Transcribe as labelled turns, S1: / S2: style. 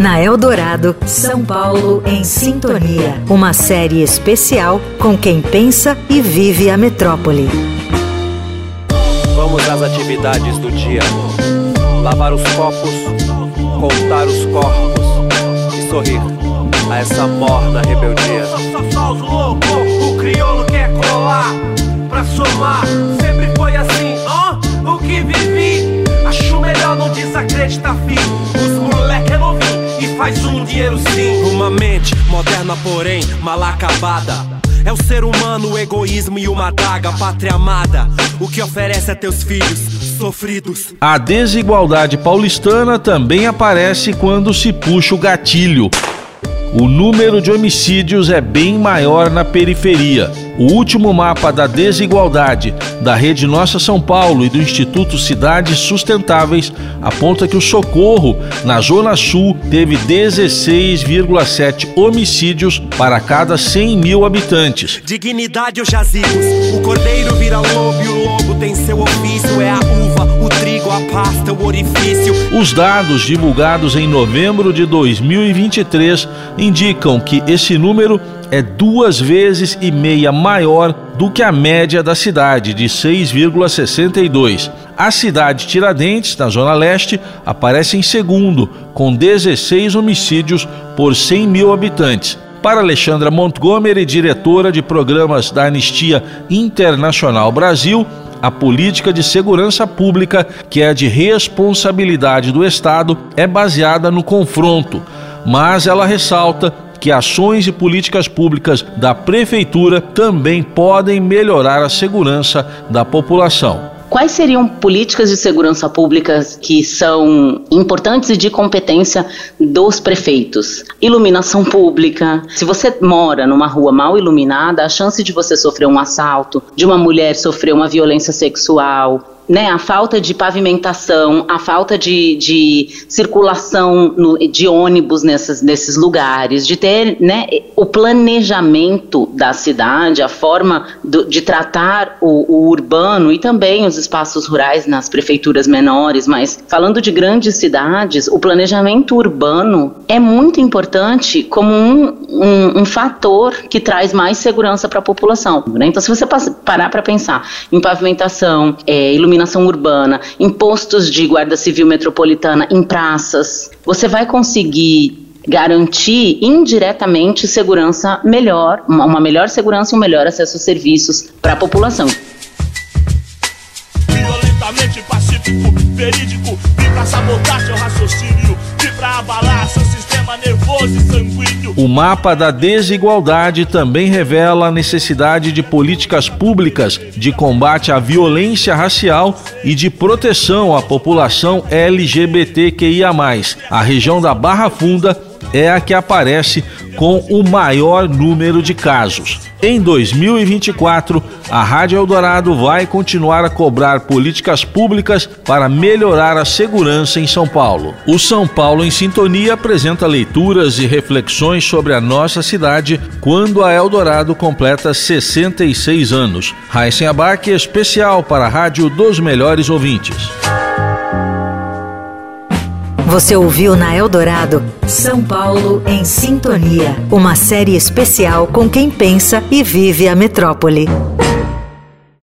S1: Na Eldorado, São Paulo em Sintonia. Uma série especial com quem pensa e vive a metrópole.
S2: Vamos às atividades do dia: lavar os copos, contar os corpos e sorrir a essa morna rebeldia.
S3: Só os loucos, o crioulo quer colar pra somar. Sempre foi assim, ó, o que vivi. Acho melhor não desacreditar, filho. Os e faz um dinheiro sim.
S2: Uma mente moderna, porém mal acabada. É o ser humano, o egoísmo e uma daga, pátria amada. O que oferece a teus filhos sofridos.
S4: A desigualdade paulistana também aparece quando se puxa o gatilho. O número de homicídios é bem maior na periferia. O último mapa da desigualdade da Rede Nossa São Paulo e do Instituto Cidades Sustentáveis aponta que o Socorro, na Zona Sul, teve 16,7 homicídios para cada 100 mil habitantes.
S2: Dignidade ou jazigos, o cordeiro vira lobo e o lobo tem seu ofício, é a uva, a pasta, o orifício.
S4: Os dados divulgados em novembro de 2023 indicam que esse número é duas vezes e meia maior do que a média da cidade, de 6,62. A cidade Tiradentes, na Zona Leste, aparece em segundo, com 16 homicídios por 100 mil habitantes. Para Alexandra Montgomery, diretora de programas da Anistia Internacional Brasil, a política de segurança pública, que é de responsabilidade do Estado, é baseada no confronto. Mas ela ressalta que ações e políticas públicas da prefeitura também podem melhorar a segurança da população.
S5: Quais seriam políticas de segurança pública que são importantes e de competência dos prefeitos? Iluminação pública. Se você mora numa rua mal iluminada, a chance de você sofrer um assalto, de uma mulher sofrer uma violência sexual, né, a falta de pavimentação, a falta de, de circulação no, de ônibus nessas, nesses lugares, de ter né, o planejamento da cidade, a forma do, de tratar o, o, urbano e também os espaços rurais nas prefeituras menores, mas falando de grandes cidades, o planejamento urbano é muito importante como um, um, um fator que traz mais segurança para a população. Né? Então, se você parar para pensar em pavimentação, é, iluminação, iluminação urbana, em postos de guarda civil metropolitana, em praças, você vai conseguir garantir indiretamente segurança melhor, uma melhor segurança e um melhor acesso a serviços para a população.
S3: Violentamente pacífico, verídico, vim pra sabotar seu raciocínio, vim pra abalar seu sistema nervoso e sanguíneo.
S4: O mapa da desigualdade também revela a necessidade de políticas públicas de combate à violência racial e de proteção à população LGBTQIA. A região da Barra Funda é a que aparece com o maior número de casos. Em 2024, a Rádio Eldorado vai continuar a cobrar políticas públicas para melhorar a segurança em São Paulo. O São Paulo em Sintonia apresenta leituras e reflexões sobre a nossa cidade quando a Eldorado completa 66 anos. Raíssen Abac, especial para a Rádio dos Melhores Ouvintes.
S1: Você ouviu na Eldorado São Paulo em Sintonia, uma série especial com quem pensa e vive a metrópole.